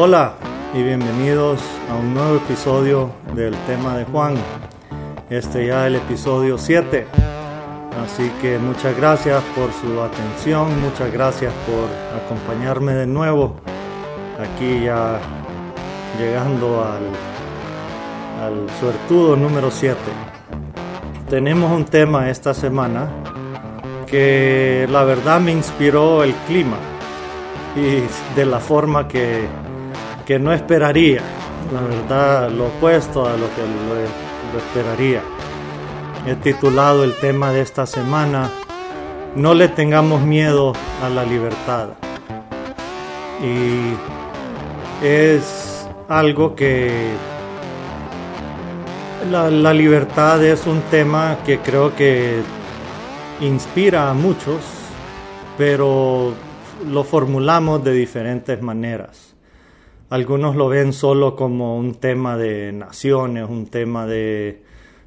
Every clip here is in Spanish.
Hola y bienvenidos a un nuevo episodio del tema de Juan. Este ya el episodio 7. Así que muchas gracias por su atención, muchas gracias por acompañarme de nuevo. Aquí ya llegando al, al suertudo número 7. Tenemos un tema esta semana que la verdad me inspiró el clima y de la forma que, que no esperaría. La verdad, lo opuesto a lo que lo, esperaría. He titulado el tema de esta semana, No le tengamos miedo a la libertad. Y es algo que la libertad es un tema que creo que inspira a muchos, pero lo formulamos de diferentes maneras. Algunos lo ven solo como un tema de naciones, un tema de,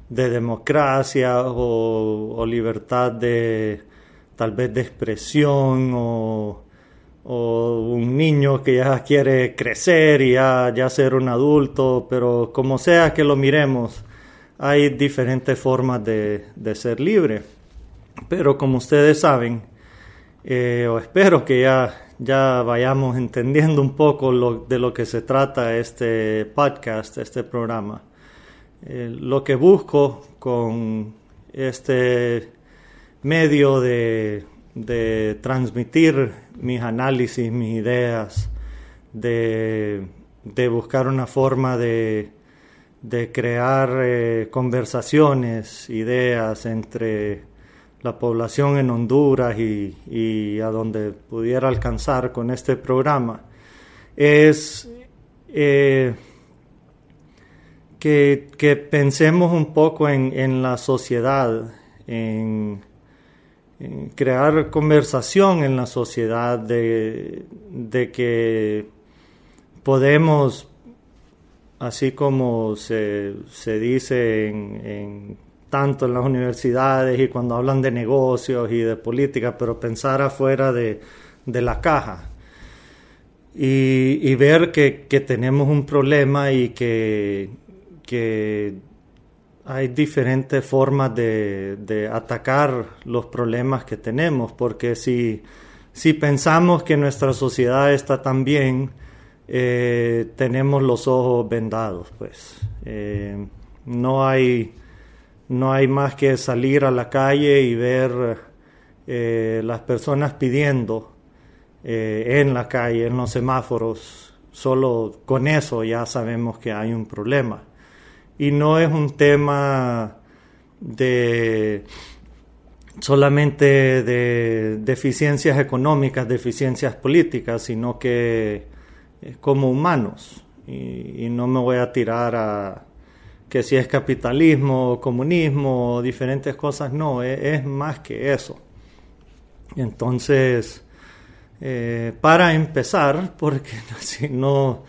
de democracia o, libertad de tal vez de expresión o, o, un niño que ya quiere crecer y ya, ya ser un adulto, pero como sea que lo miremos, hay diferentes formas de, de ser libre. Pero como ustedes saben, eh, o espero que ya, ya vayamos entendiendo un poco de lo que se trata este podcast, este programa. Eh, lo que busco con este medio de, transmitir mis análisis, mis ideas, de, buscar una forma de, de crear eh, conversaciones, ideas entre la población en Honduras y, a donde pudiera alcanzar con este programa es eh, que, pensemos un poco en, la sociedad, en, en, crear conversación en la sociedad de, de que podemos, así como se, se dice en tanto en las universidades y cuando hablan de negocios y de política, pero pensar afuera de, de la caja. Y, ver que, que, tenemos un problema y que, que hay diferentes formas de, de, atacar los problemas que tenemos, porque si, si pensamos que nuestra sociedad está tan bien, eh, tenemos los ojos vendados, pues. Eh, no hay no hay más que salir a la calle y ver eh, las personas pidiendo eh, en la calle, en los semáforos. Solo con eso ya sabemos que hay un problema. Y no es un tema de solamente de deficiencias económicas, deficiencias políticas, sino que como humanos. Y, y no me voy a tirar a, que si es capitalismo, comunismo, diferentes cosas, no, es, es más que eso. Entonces, eh, para empezar, porque si no,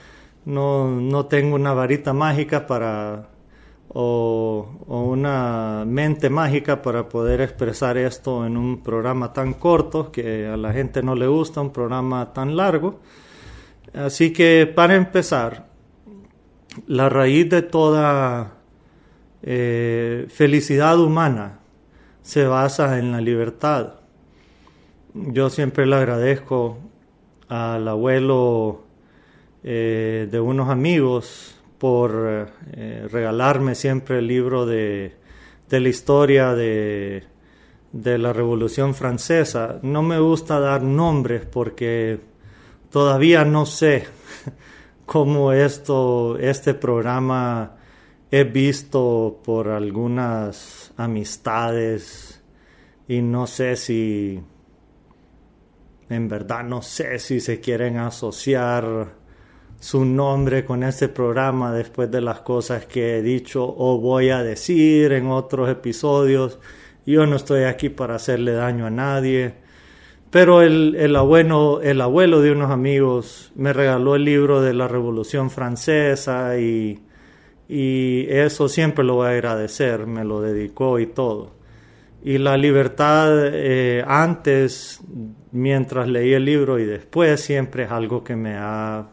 no, no, tengo una varita mágica para, o, una mente mágica para poder expresar esto en un programa tan corto que a la gente no le gusta, un programa tan largo. Así que para empezar, la raíz de toda eh, felicidad humana se basa en la libertad. Yo siempre le agradezco al abuelo eh, de unos amigos por eh, regalarme siempre el libro de, la historia de la Revolución Francesa. No me gusta dar nombres porque todavía no sé cómo esto, este programa he visto por algunas amistades y no sé si, en verdad no sé si se quieren asociar su nombre con este programa después de las cosas que he dicho o voy a decir en otros episodios. Yo no estoy aquí para hacerle daño a nadie. Pero el, el, abuelo, el abuelo de unos amigos me regaló el libro de la Revolución Francesa y, y eso siempre lo voy a agradecer, me lo dedicó y todo. Y la libertad eh, antes, mientras leí el libro y después, siempre es algo que me ha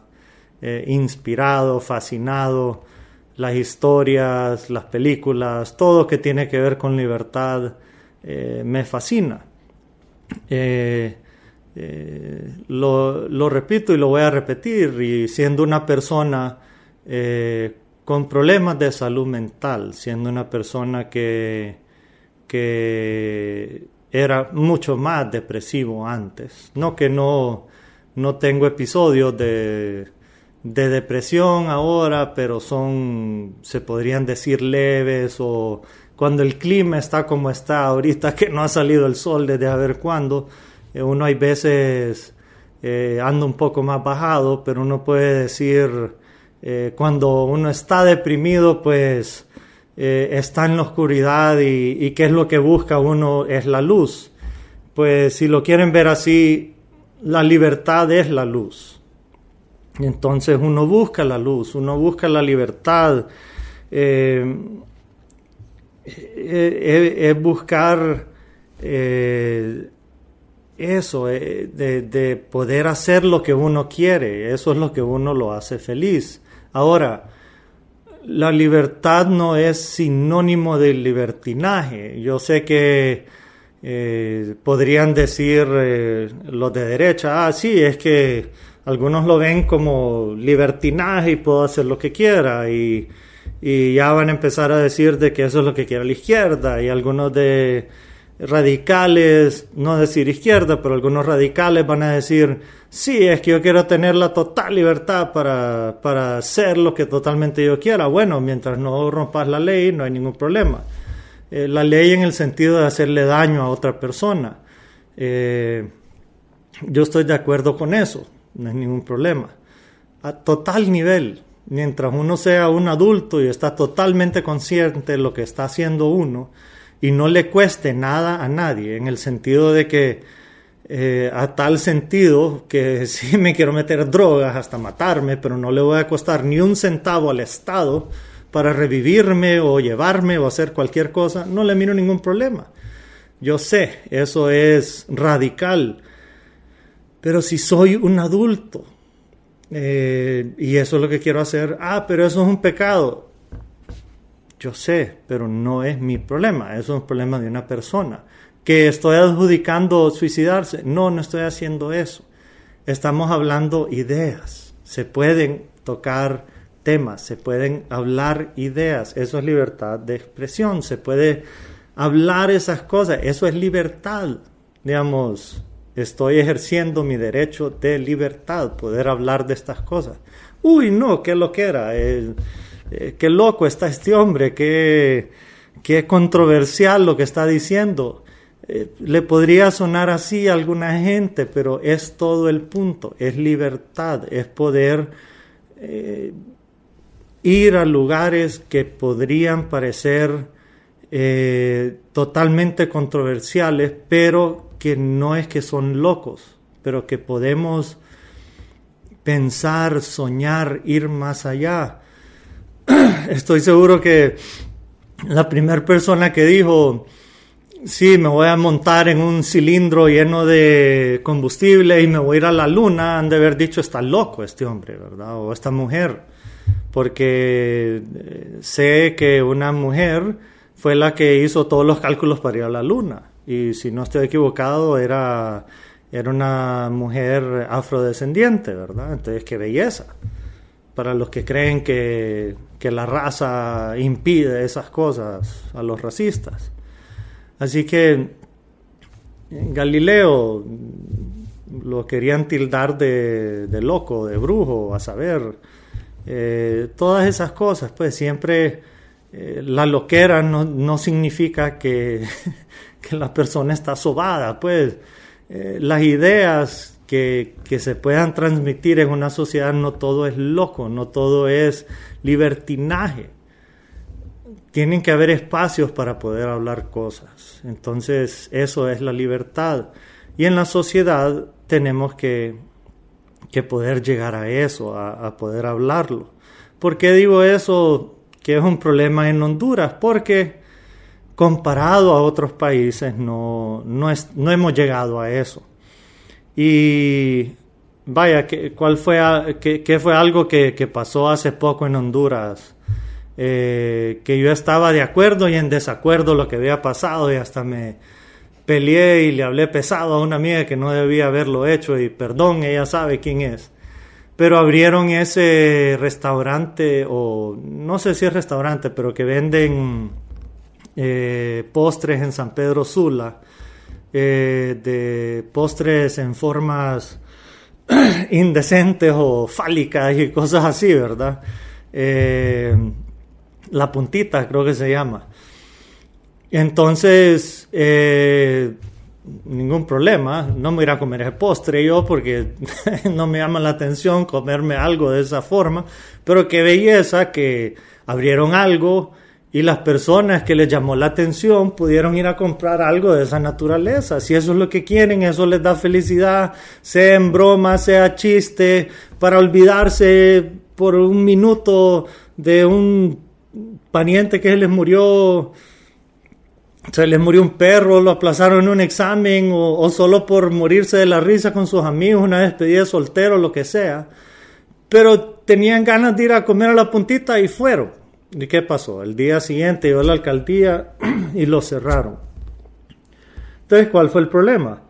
eh, inspirado, fascinado, las historias, las películas, todo que tiene que ver con libertad eh, me fascina. Eh, lo, lo, repito y lo voy a repetir, y siendo una persona con problemas de salud mental, siendo una persona que, que era mucho más depresivo antes, no que no, no tengo episodios de de depresión ahora, pero son, se podrían decir leves o cuando el clima está como está ahorita, que no ha salido el sol desde a ver cuándo, eh, uno hay veces eh, anda un poco más bajado, pero uno puede decir, eh, cuando uno está deprimido, pues está en la oscuridad y, y qué es lo que busca uno es la luz. Pues si lo quieren ver así, la libertad es la luz entonces uno busca la luz, uno busca la libertad, eh, eh, es buscar eh, eso, de, de, poder hacer lo que uno quiere, eso es lo que uno lo hace feliz. Ahora, la libertad no es sinónimo de libertinaje. Yo sé que podrían decir los de derecha, ah, sí, es que algunos lo ven como libertinaje y puedo hacer lo que quiera y, y, ya van a empezar a decir de que eso es lo que quiere la izquierda y algunos de radicales, no decir izquierda, pero algunos radicales van a decir, sí, es que yo quiero tener la total libertad para, para hacer lo que totalmente yo quiera. Bueno, mientras no rompas la ley, no hay ningún problema. Eh, la ley en el sentido de hacerle daño a otra persona. Eh, yo estoy de acuerdo con eso no es ningún problema. A total nivel, mientras uno sea un adulto y está totalmente consciente de lo que está haciendo uno y no le cueste nada a nadie, en el sentido de que, eh, a tal sentido que si me quiero meter drogas hasta matarme, pero no le voy a costar ni un centavo al Estado para revivirme o llevarme o hacer cualquier cosa, no le miro ningún problema. Yo sé, eso es radical pero si soy un adulto eh, y eso es lo que quiero hacer, ah, pero eso es un pecado. Yo sé, pero no es mi problema, eso es un problema de una persona. Que estoy adjudicando suicidarse. No, no estoy haciendo eso. Estamos hablando ideas. Se pueden tocar temas, se pueden hablar ideas. Eso es libertad de expresión. Se puede hablar esas cosas. Eso es libertad. Digamos, estoy ejerciendo mi derecho de libertad, poder hablar de estas cosas. Uy, no, qué lo que era, eh, qué loco está este hombre, qué, qué controversial lo que está diciendo. Eh, le podría sonar así a alguna gente, pero es todo el punto, es libertad, es poder eh, ir a lugares que podrían parecer totalmente controversiales, pero que no es que son locos, pero que podemos pensar, soñar, ir más allá. Estoy seguro que la primera persona que dijo, sí, me voy a montar en un cilindro lleno de combustible y me voy a ir a la luna, han de haber dicho, está loco este hombre, ¿verdad? O esta mujer, porque eh, sé que una mujer fue la que hizo todos los cálculos para ir a la luna y si no estoy equivocado era, era una mujer afrodescendiente, ¿verdad? Entonces, qué belleza. Para los que creen que, que la raza impide esas cosas a los racistas. Así que Galileo lo querían tildar de, de loco, de brujo, a saber. Eh, todas esas cosas, pues siempre eh, la loquera no, significa que, la persona está sobada, pues eh, las ideas que, que, se puedan transmitir en una sociedad no todo es loco, no todo es libertinaje. Tienen que haber espacios para poder hablar cosas. Entonces, eso es la libertad. Y en la sociedad tenemos que, que poder llegar a eso, a, a poder hablarlo. ¿Por qué digo eso? que es un problema en Honduras, porque comparado a otros países no, no, es, no hemos llegado a eso. Y vaya, ¿qué, cuál fue, qué, fue algo que, pasó hace poco en Honduras? Eh, que yo estaba de acuerdo y en desacuerdo lo que había pasado y hasta me peleé y le hablé pesado a una amiga que no debía haberlo hecho y perdón, ella sabe quién es pero abrieron ese restaurante, o no sé si es restaurante, pero que venden eh, postres en San Pedro Sula, eh, de postres en formas indecentes o fálicas y cosas así, ¿verdad? Eh, la puntita creo que se llama. Entonces, ningún problema, no me iré a comer ese postre yo porque no me llama la atención comerme algo de esa forma, pero qué belleza que abrieron algo y las personas que les llamó la atención pudieron ir a comprar algo de esa naturaleza. Si eso es lo que quieren, eso les da felicidad, sea en broma, sea chiste, para olvidarse por un minuto de un pariente que les murió se les murió un perro, lo aplazaron en un examen o, solo por morirse de la risa con sus amigos, una despedida de soltero, lo que sea. Pero tenían ganas de ir a comer a la puntita y fueron. ¿Y qué pasó? El día siguiente llegó la alcaldía y lo cerraron. Entonces, ¿cuál fue el problema?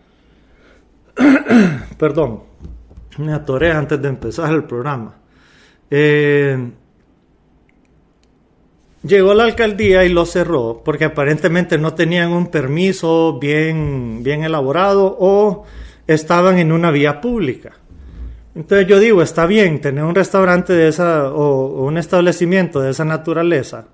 Perdón, me atoré antes de empezar el programa. Eh, Llegó la alcaldía y lo cerró porque aparentemente no tenían un permiso bien, bien elaborado o estaban en una vía pública. Entonces yo digo, está bien tener un restaurante de esa o un establecimiento de esa naturaleza.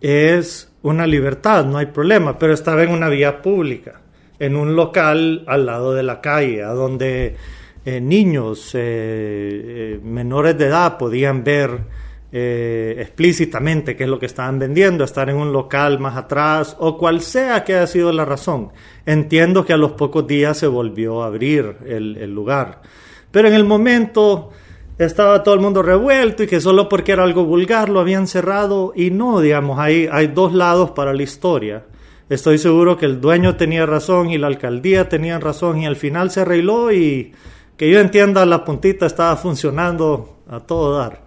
Es una libertad, no hay problema, pero estaba en una vía pública, en un local al lado de la calle, a donde eh, niños eh, eh, menores de edad podían ver explícitamente qué es lo que estaban vendiendo, estar en un local más atrás o cual sea que haya sido la razón. Entiendo que a los pocos días se volvió a abrir el, lugar. Pero en el momento estaba todo el mundo revuelto y que solo porque era algo vulgar lo habían cerrado y no, digamos, hay, hay dos lados para la historia. Estoy seguro que el dueño tenía razón y la alcaldía tenía razón y al final se arregló y que yo entienda la puntita estaba funcionando a todo dar.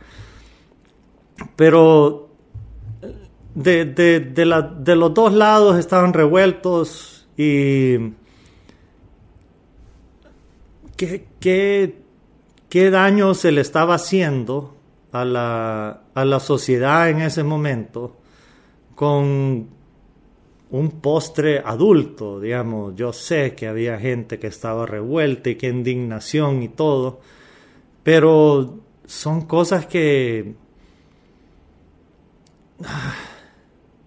Pero de, de, los dos lados estaban revueltos y ¿qué, qué, daño se le estaba haciendo a la, a la sociedad en ese momento con un postre adulto, digamos. Yo sé que había gente que estaba revuelta y que indignación y todo, pero son cosas que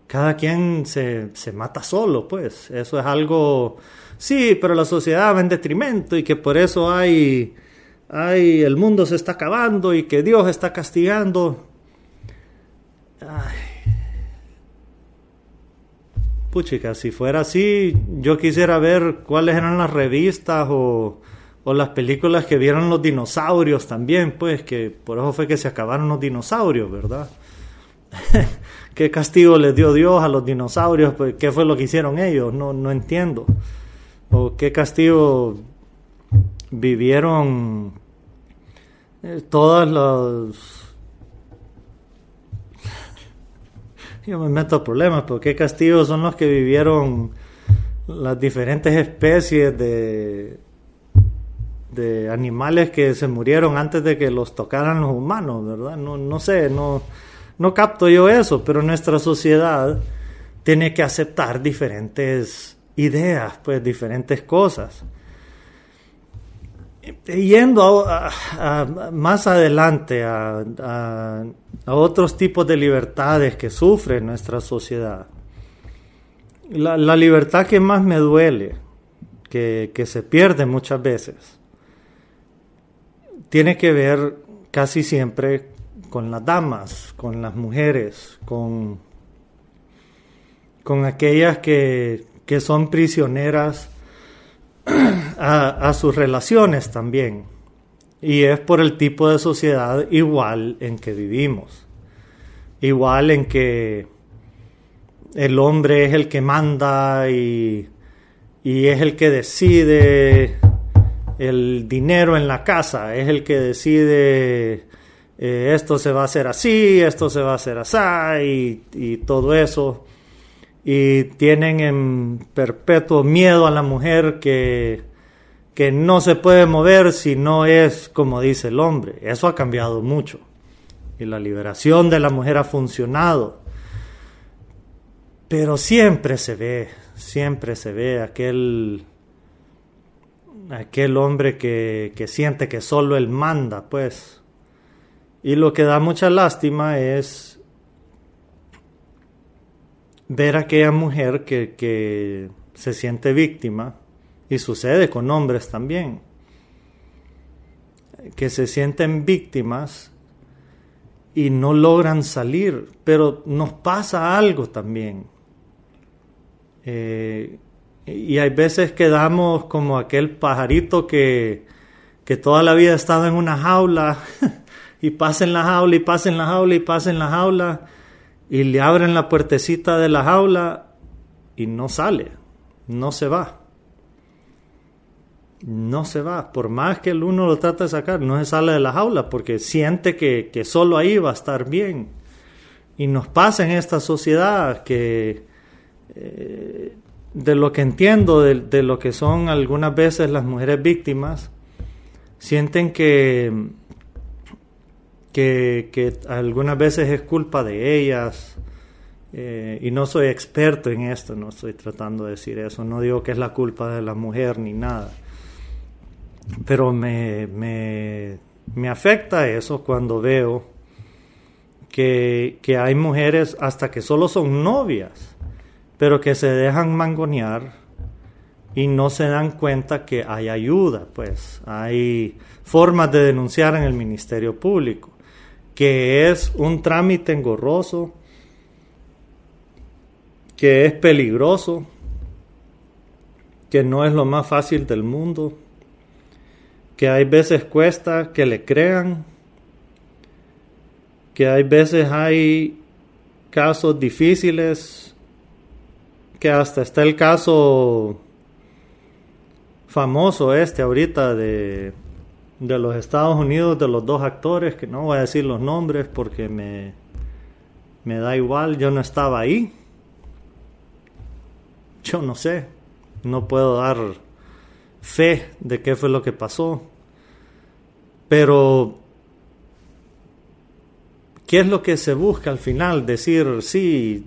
cada quien se, mata solo, pues. Eso es algo, sí, pero la sociedad va en detrimento y que por eso hay, hay, el mundo se está acabando y que Dios está castigando. Ay. Puchica, si fuera así, yo quisiera ver cuáles eran las revistas o, las películas que vieron los dinosaurios también, pues, que por eso fue que se acabaron los dinosaurios, ¿verdad? ¿Qué castigo les dio Dios a los dinosaurios? Pues, ¿Qué fue lo que hicieron ellos? No, no entiendo. ¿O qué castigo vivieron eh, todas las... Yo me meto a problemas, pero ¿qué castigos son los que vivieron las diferentes especies de, de animales que se murieron antes de que los tocaran los humanos, ¿verdad? No, no sé, no no capto yo eso, pero nuestra sociedad tiene que aceptar diferentes ideas, pues diferentes cosas. Yendo más adelante a, otros tipos de libertades que sufre nuestra sociedad. La, libertad que más me duele, que, que se pierde muchas veces, tiene que ver casi siempre con las damas, con las mujeres, con, con aquellas que, que son prisioneras a, sus relaciones también. Y es por el tipo de sociedad igual en que vivimos. Igual en que el hombre es el que manda y, y es el que decide el dinero en la casa, es el que decide eh, esto se va a hacer así, esto se va a hacer así y, todo eso. Y tienen en perpetuo miedo a la mujer que, que no se puede mover si no es como dice el hombre. Eso ha cambiado mucho. Y la liberación de la mujer ha funcionado. Pero siempre se ve, siempre se ve aquel, aquel hombre que, que siente que solo él manda, pues y lo que da mucha lástima es ver a aquella mujer que, se siente víctima, y sucede con hombres también, que se sienten víctimas y no logran salir, pero nos pasa algo también. Eh, y hay veces que damos como aquel pajarito que, que toda la vida ha estado en una jaula y pasa en la jaula y pasa en la jaula y pasa en la jaula y le abren la puertecita de la jaula y no sale, no se va. No se va, por más que el uno lo trate de sacar, no se sale de la jaula porque siente que, que solo ahí va a estar bien. Y nos pasa en esta sociedad que eh, de lo que entiendo, de, de, lo que son algunas veces las mujeres víctimas, sienten que que, algunas veces es culpa de ellas. Eh, y no soy experto en esto, no estoy tratando de decir eso, no digo que es la culpa de la mujer ni nada. Pero me, me, me afecta eso cuando veo que, que, hay mujeres hasta que solo son novias, pero que se dejan mangonear y no se dan cuenta que hay ayuda, pues hay formas de denunciar en el Ministerio Público que es un trámite engorroso, que es peligroso, que no es lo más fácil del mundo, que hay veces cuesta que le crean, que hay veces hay casos difíciles, que hasta está el caso famoso este ahorita de de los Estados Unidos de los dos actores, que no voy a decir los nombres porque me, me da igual, yo no estaba ahí. Yo no sé, no puedo dar fe de qué fue lo que pasó. Pero, ¿qué es lo que se busca al final? Decir, sí,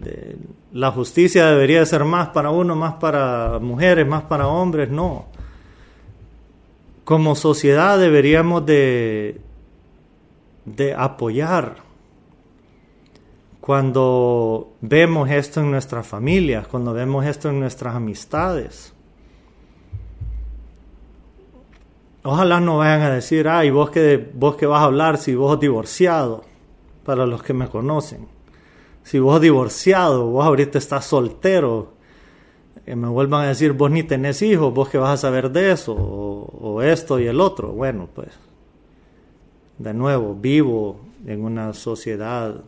la justicia debería ser más para uno, más para mujeres, más para hombres. No como sociedad deberíamos de, de apoyar cuando vemos esto en nuestras familias, cuando vemos esto en nuestras amistades. Ojalá no vayan a decir, ay, vos que, vos que vas a hablar si vos divorciado, para los que me conocen. Si vos divorciado, vos ahorita estás soltero, me vuelvan a decir, vos ni tenés hijos, vos que vas a saber de eso, o, esto y el otro. Bueno, pues, de nuevo, vivo en una sociedad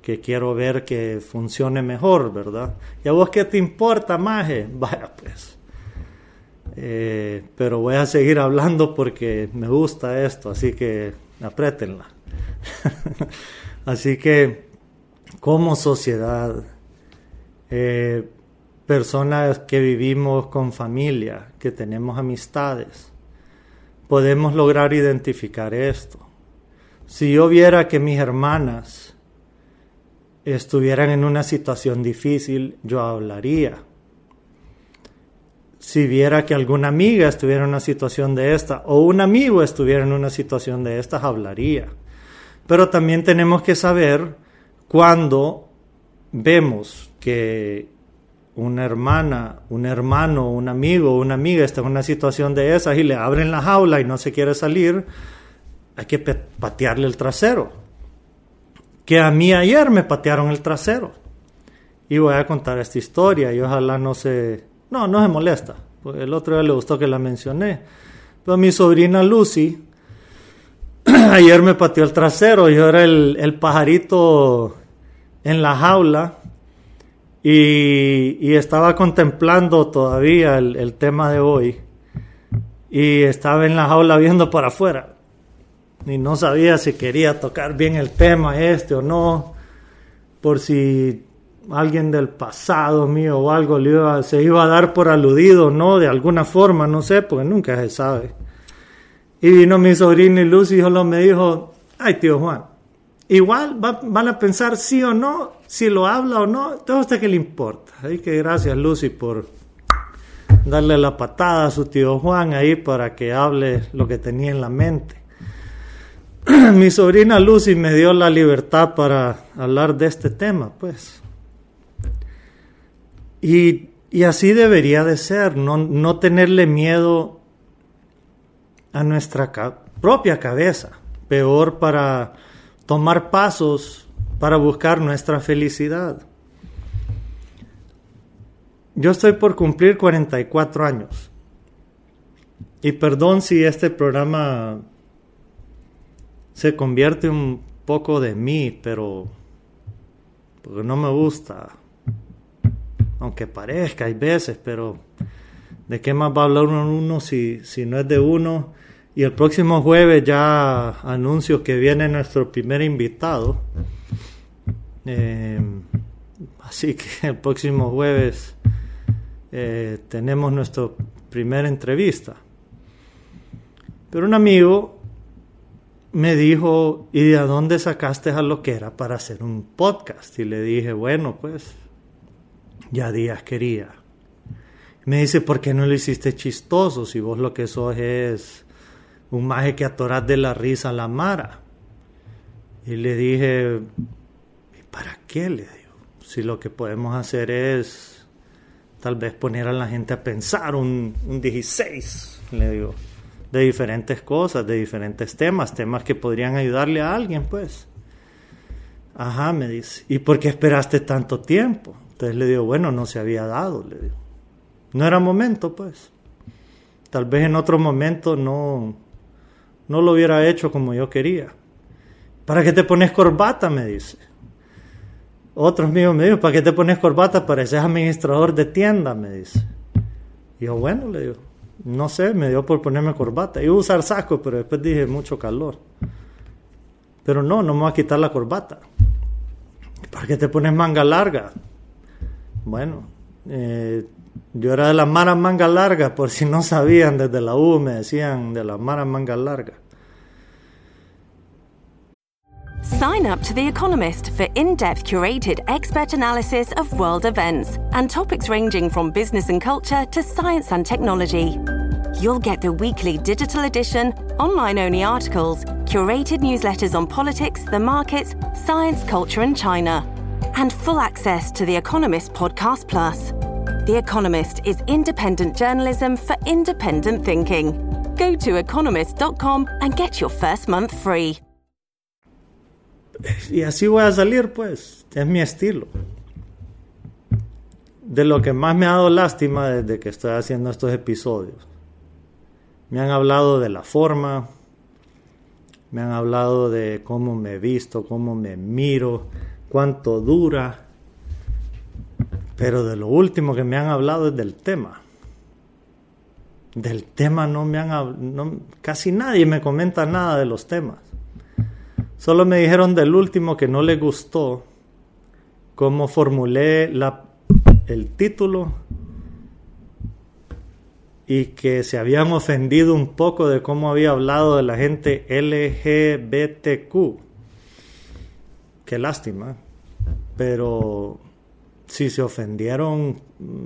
que quiero ver que funcione mejor, ¿verdad? ¿Y a vos qué te importa, Maje? Vaya, pues. Eh, pero voy a seguir hablando porque me gusta esto, así que apriétenla. así que, como sociedad, eh, personas que vivimos con familia, que tenemos amistades, podemos lograr identificar esto. Si yo viera que mis hermanas estuvieran en una situación difícil, yo hablaría. Si viera que alguna amiga estuviera en una situación de esta, o un amigo estuviera en una situación de estas, hablaría. Pero también tenemos que saber cuando vemos que una hermana, un hermano, un amigo, una amiga está en una situación de esas y le abren la jaula y no se quiere salir, hay que patearle el trasero. Que a mí ayer me patearon el trasero. Y voy a contar esta historia y ojalá no se... No, no se molesta. Porque el otro día le gustó que la mencioné. Pero mi sobrina Lucy ayer me pateó el trasero. Yo era el, el pajarito en la jaula y, estaba contemplando todavía el, tema de hoy. Y estaba en la jaula viendo para afuera. Y no sabía si quería tocar bien el tema este o no. Por si alguien del pasado mío o algo se iba a dar por aludido no de alguna forma no sé porque nunca se sabe. Y vino mi sobrino y Lucy y solo me dijo ay tío Juan igual van a pensar sí o no, si lo habla o no, todo a usted que le importa. Así que gracias Lucy por darle la patada a su tío Juan ahí para que hable lo que tenía en la mente. Mi sobrina Lucy me dio la libertad para hablar de este tema, pues. Y, y así debería de ser, no, no tenerle miedo a nuestra propia cabeza. Peor para tomar pasos para buscar nuestra felicidad. Yo estoy por cumplir 44 años. Y perdón si este programa se convierte un poco de mí, pero porque no me gusta. Aunque parezca, hay veces, pero ¿de qué más va a hablar uno si, si no es de uno? Y el próximo jueves ya anuncio que viene nuestro primer invitado. Eh, así que el próximo jueves eh, tenemos nuestra primera entrevista. Pero un amigo me dijo, ¿y de dónde sacaste a lo que era para hacer un podcast? Y le dije, bueno, pues ya días quería. Me dice, ¿por qué no lo hiciste chistoso si vos lo que sos es un maje que atoras de la risa a la Mara. Y le dije, ¿para qué? Le digo, si lo que podemos hacer es tal vez poner a la gente a pensar un, un 16, le digo, de diferentes cosas, de diferentes temas, temas que podrían ayudarle a alguien, pues. Ajá, me dice, ¿y por qué esperaste tanto tiempo? Entonces le digo, bueno, no se había dado, le digo. No era momento, pues. Tal vez en otro momento no, no lo hubiera hecho como yo quería. ¿Para qué te pones corbata? me dice. Otros míos me dijo, ¿para qué te pones corbata? Pareces administrador de tienda, me dice. Y yo, bueno, le digo, no sé, me dio por ponerme corbata. Iba a usar saco, pero después dije, mucho calor. Pero no, no me voy a quitar la corbata. ¿Para qué te pones manga larga? Bueno, eh, yo era de las maras manga largas, por si no sabían, desde la U me decían de las maras manga largas. Sign up to The Economist for in depth curated expert analysis of world events and topics ranging from business and culture to science and technology. You'll get the weekly digital edition, online only articles, curated newsletters on politics, the markets, science, culture, and China, and full access to The Economist Podcast Plus. The Economist is independent journalism for independent thinking. Go to economist.com and get your first month free. Y así voy a salir, pues. Es mi estilo. De lo que más me ha dado lástima desde que estoy haciendo estos episodios. Me han hablado de la forma, me han hablado de cómo me visto, cómo me miro, cuánto dura pero de lo último que me han hablado es del tema. Del tema no me han casi nadie me comenta nada de los temas. Solo me dijeron del último que no le gustó cómo formulé la, el título y que se habían ofendido un poco de cómo había hablado de la gente LGBTQ. Qué lástima. Pero si se ofendieron,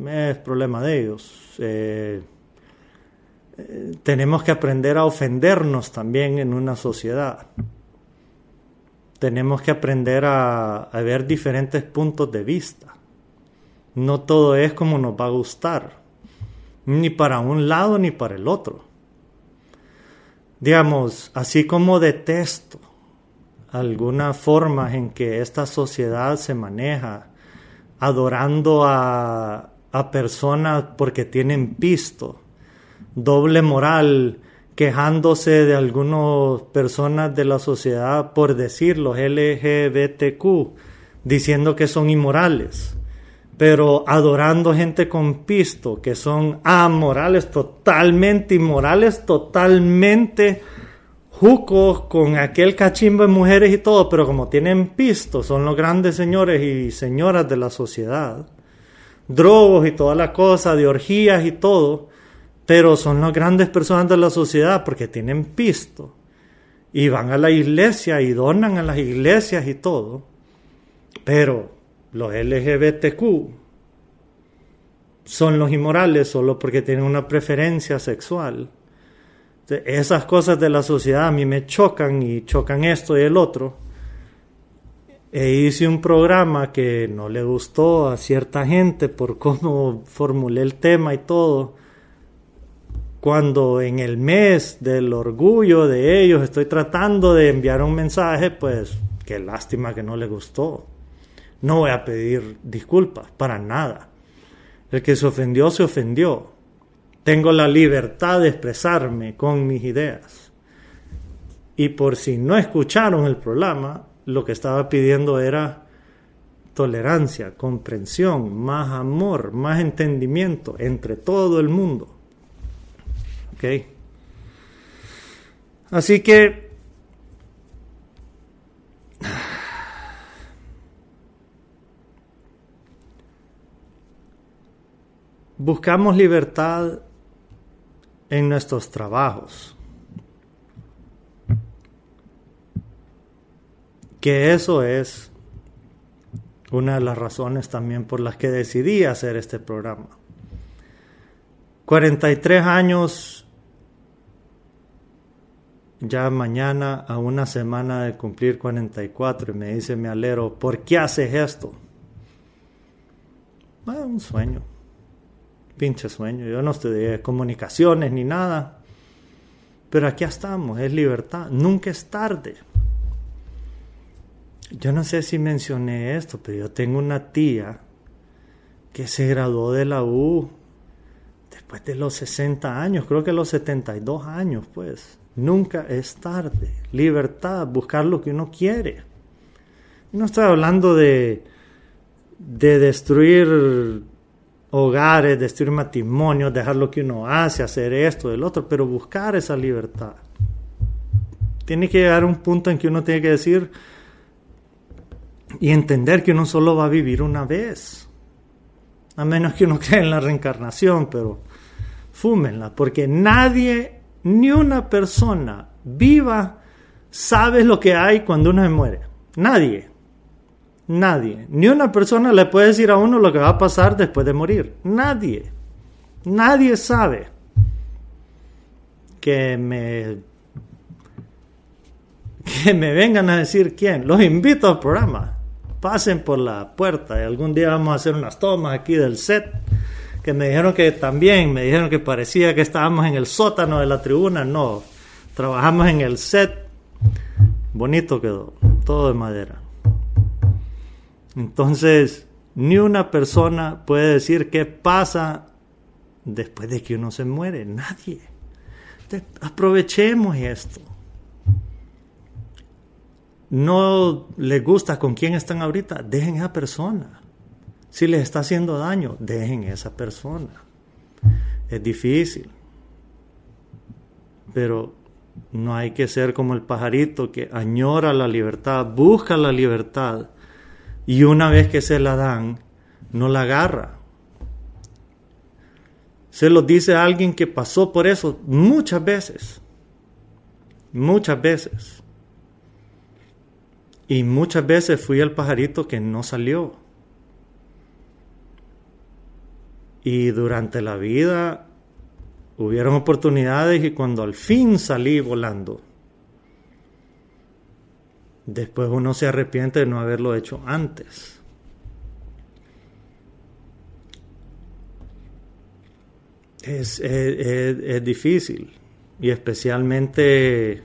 es problema de ellos. Eh, eh, tenemos que aprender a ofendernos también en una sociedad. tenemos que aprender a, ver diferentes puntos de vista. No todo es como nos va a gustar, ni para un lado ni para el otro. Digamos, así como detesto algunas formas en que esta sociedad se maneja, adorando a, a personas porque tienen pisto, doble moral, quejándose de algunas personas de la sociedad por decir los LGBTQ, diciendo que son inmorales, pero adorando gente con pisto, que son amorales, totalmente inmorales, totalmente jucos con aquel cachimbo de mujeres y todo, pero como tienen pisto, son los grandes señores y señoras de la sociedad, drogos y toda la cosa, de orgías y todo, pero son las grandes personas de la sociedad porque tienen pisto y van a la iglesia y donan a las iglesias y todo. Pero los LGBTQ son los inmorales solo porque tienen una preferencia sexual. Esas cosas de la sociedad a mí me chocan y chocan esto y el otro. E hice un programa que no le gustó a cierta gente por cómo formulé el tema y todo cuando en el mes del orgullo de ellos estoy tratando de enviar un mensaje, pues qué lástima que no le gustó. No voy a pedir disculpas, para nada. El que se ofendió, se ofendió. Tengo la libertad de expresarme con mis ideas. Y por si no escucharon el programa, lo que estaba pidiendo era tolerancia, comprensión, más amor, más entendimiento entre todo el mundo. Así que buscamos libertad en nuestros trabajos. Que eso es una de las razones también por las que decidí hacer este programa. 43 años ya mañana a una semana de cumplir 44 y me dice mi alero, ¿por qué haces esto? Ah, un sueño, pinche sueño. Yo no estudié comunicaciones ni nada, pero aquí estamos, es libertad, nunca es tarde. Yo no sé si mencioné esto, pero yo tengo una tía que se graduó de la U después de los 60 años, creo que los 72 años, pues. Nunca es tarde. Libertad, buscar lo que uno quiere. No estoy hablando de, de destruir hogares, destruir matrimonios, dejar lo que uno hace, hacer esto, del otro, pero buscar esa libertad. Tiene que llegar a un punto en que uno tiene que decir y entender que uno solo va a vivir una vez. A menos que uno crea en la reencarnación, pero fúmenla, porque nadie ni una persona viva sabe lo que hay cuando uno se muere. Nadie. Nadie. Ni una persona le puede decir a uno lo que va a pasar después de morir. Nadie. Nadie sabe. Que me que me vengan a decir quién. Los invito al programa. Pasen por la puerta y algún día vamos a hacer unas tomas aquí del set que me dijeron que también, me dijeron que parecía que estábamos en el sótano de la tribuna. No, trabajamos en el set. Bonito quedó, todo de madera. Entonces, ni una persona puede decir qué pasa después de que uno se muere. Nadie. aprovechemos esto. No les gusta con quién están ahorita, dejen a esa persona. Si les está haciendo daño, dejen esa persona. Es difícil. Pero no hay que ser como el pajarito que añora la libertad, busca la libertad y una vez que se la dan, no la agarra. Se lo dice a alguien que pasó por eso muchas veces. Muchas veces. Y muchas veces fui el pajarito que no salió. Y durante la vida hubieron oportunidades y cuando al fin salí volando, después uno se arrepiente de no haberlo hecho antes. Es, difícil y especialmente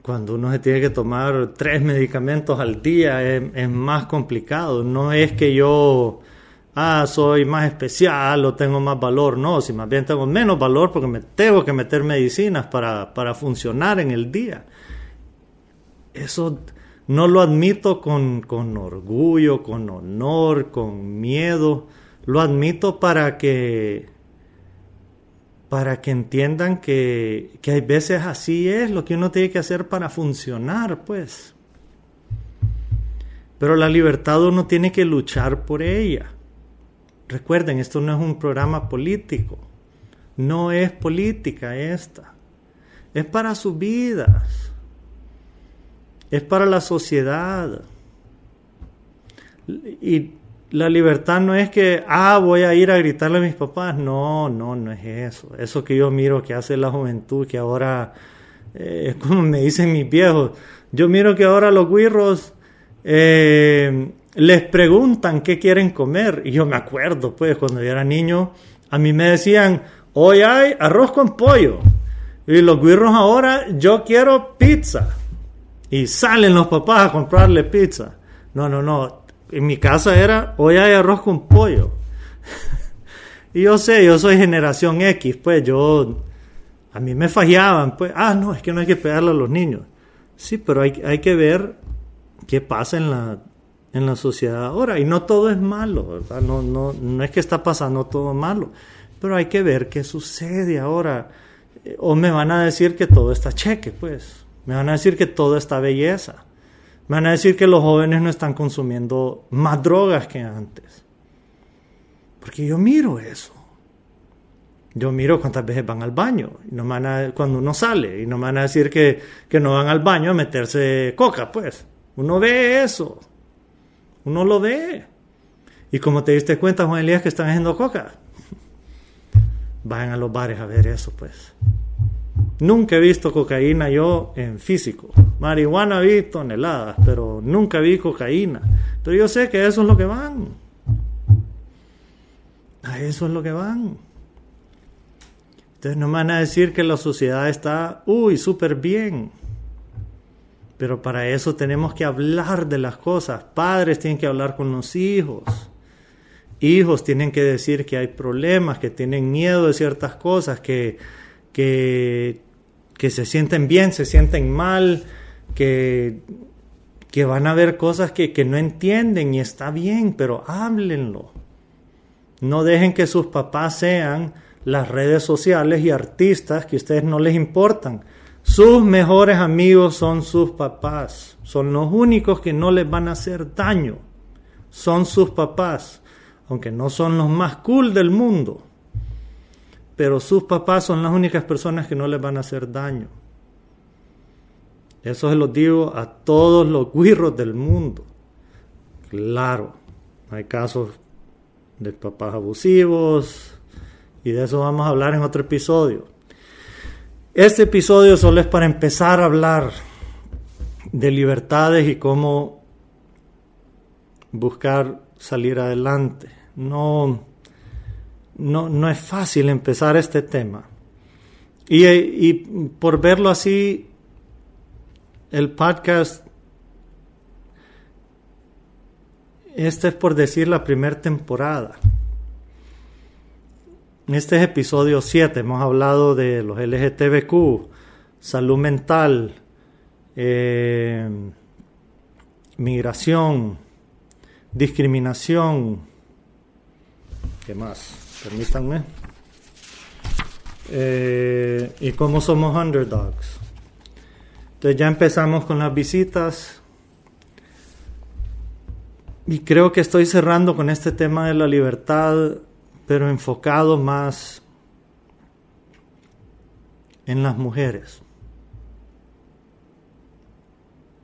cuando uno se tiene que tomar tres medicamentos al día es más complicado. No es que yo ah, soy más especial o tengo más valor. No, si más bien tengo menos valor porque me tengo que meter medicinas para, para funcionar en el día. Eso no lo admito con, con orgullo, con honor, con miedo. Lo admito para que para que entiendan que, que hay veces así es lo que uno tiene que hacer para funcionar, pues. Pero la libertad uno tiene que luchar por ella. Recuerden, esto no es un programa político. No es política esta. Es para sus vidas. Es para la sociedad. Y la libertad no es que, ah, voy a ir a gritarle a mis papás. No, no, no es eso. Eso que yo miro que hace la juventud, que ahora, eh, como me dicen mis viejos, yo miro que ahora los guirros eh, les preguntan qué quieren comer. Y yo me acuerdo, pues, cuando yo era niño, a mí me decían, hoy hay arroz con pollo. Y los guirros ahora, yo quiero pizza. Y salen los papás a comprarle pizza. No, no, no. En mi casa era, hoy hay arroz con pollo. y yo sé, yo soy generación X, pues yo, a mí me fallaban, pues, ah, no, es que no hay que pegarle a los niños. Sí, pero hay, hay que ver qué pasa en la en la sociedad ahora. Y no todo es malo, ¿verdad? No, no, no es que está pasando todo malo, pero hay que ver qué sucede ahora. O me van a decir que todo está cheque, pues. Me van a decir que todo está belleza. Me van a decir que los jóvenes no están consumiendo más drogas que antes. Porque yo miro eso. Yo miro cuántas veces van al baño. Y no van a, cuando uno sale. Y no van a decir que, que no van al baño a meterse coca, pues. Uno ve eso. Uno lo ve. Y como te diste cuenta, Juan Elías, que están haciendo coca. Vayan a los bares a ver eso, pues. Nunca he visto cocaína yo en físico. Marihuana vi toneladas, pero nunca vi cocaína. Pero yo sé que eso es lo que van. A eso es lo que van. Entonces no me van a decir que la sociedad está, uy, súper bien. Pero para eso tenemos que hablar de las cosas. Padres tienen que hablar con los hijos. Hijos tienen que decir que hay problemas, que tienen miedo de ciertas cosas, que, que, que se sienten bien, se sienten mal, que, que van a ver cosas que, que no entienden y está bien, pero háblenlo. No dejen que sus papás sean las redes sociales y artistas que a ustedes no les importan sus mejores amigos son sus papás. Son los únicos que no les van a hacer daño. Son sus papás. Aunque no son los más cool del mundo. Pero sus papás son las únicas personas que no les van a hacer daño. Eso se lo digo a todos los guirros del mundo. Claro, hay casos de papás abusivos y de eso vamos a hablar en otro episodio. Este episodio solo es para empezar a hablar de libertades y cómo buscar salir adelante. No, no, no es fácil empezar este tema. Y, y por verlo así, el podcast, este es por decir la primera temporada. Este episodio 7 hemos hablado de los LGTBQ, salud mental, eh, migración, discriminación. ¿Qué más? Permítanme. Eh, y cómo somos underdogs. Entonces ya empezamos con las visitas. Y creo que estoy cerrando con este tema de la libertad pero enfocado más en las mujeres.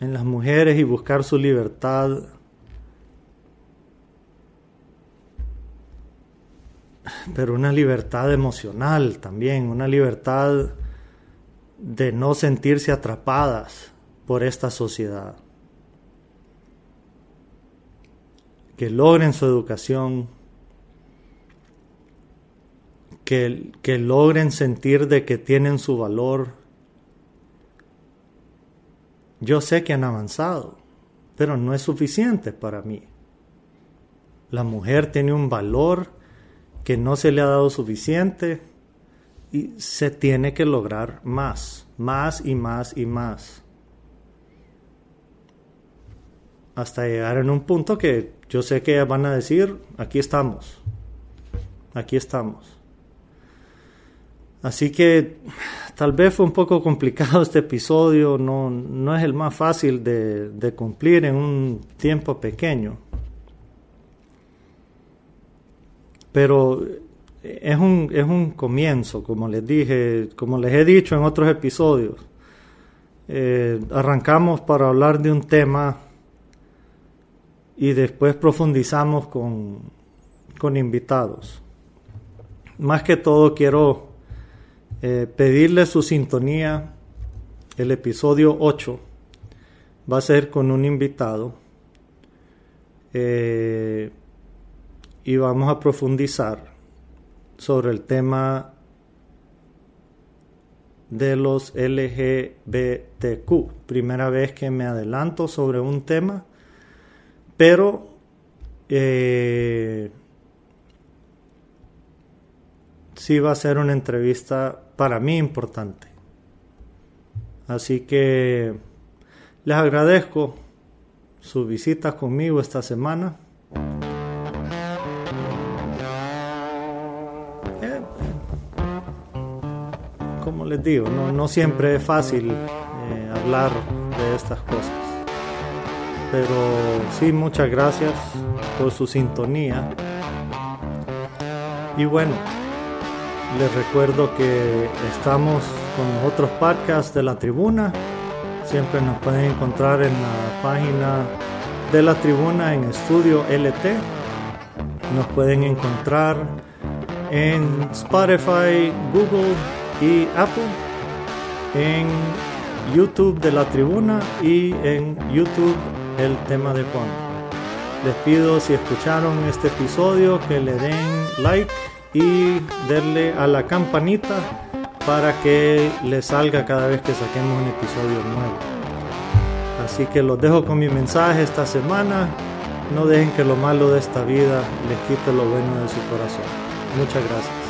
En las mujeres y buscar su libertad. Pero una libertad emocional también, una libertad de no sentirse atrapadas por esta sociedad. Que logren su educación, que, que logren sentir de que tienen su valor. Yo sé que han avanzado, pero no es suficiente para mí. La mujer tiene un valor que no se le ha dado suficiente y se tiene que lograr más, más y más y más. Hasta llegar en un punto que yo sé que van a decir, aquí estamos, aquí estamos. Así que tal vez fue un poco complicado este episodio, no, no es el más fácil de, de cumplir en un tiempo pequeño. Pero es un, es un comienzo, como les dije, como les he dicho en otros episodios. Eh, arrancamos para hablar de un tema y después profundizamos con, con invitados. Más que todo quiero eh, pedirle su sintonía. El episodio 8 va a ser con un invitado. Eh, y vamos a profundizar sobre el tema de los LGBTQ. Primera vez que me adelanto sobre un tema, pero eh, sí va a ser una entrevista para mí importante. Así que les agradezco su visita conmigo esta semana. Como les digo, no, siempre es fácil eh, hablar de estas cosas. Pero sí, muchas gracias por su sintonía. Y bueno, les recuerdo que estamos con otros podcasts de la tribuna. Siempre nos pueden encontrar en la página de la tribuna en Estudio LT. Nos pueden encontrar en Spotify, Google, y Apple, en YouTube de la tribuna y en YouTube el tema de Juan. Les pido si escucharon este episodio que le den like y denle a la campanita para que les salga cada vez que saquemos un episodio nuevo. Así que los dejo con mi mensaje esta semana. No dejen que lo malo de esta vida les quite lo bueno de su corazón. Muchas gracias.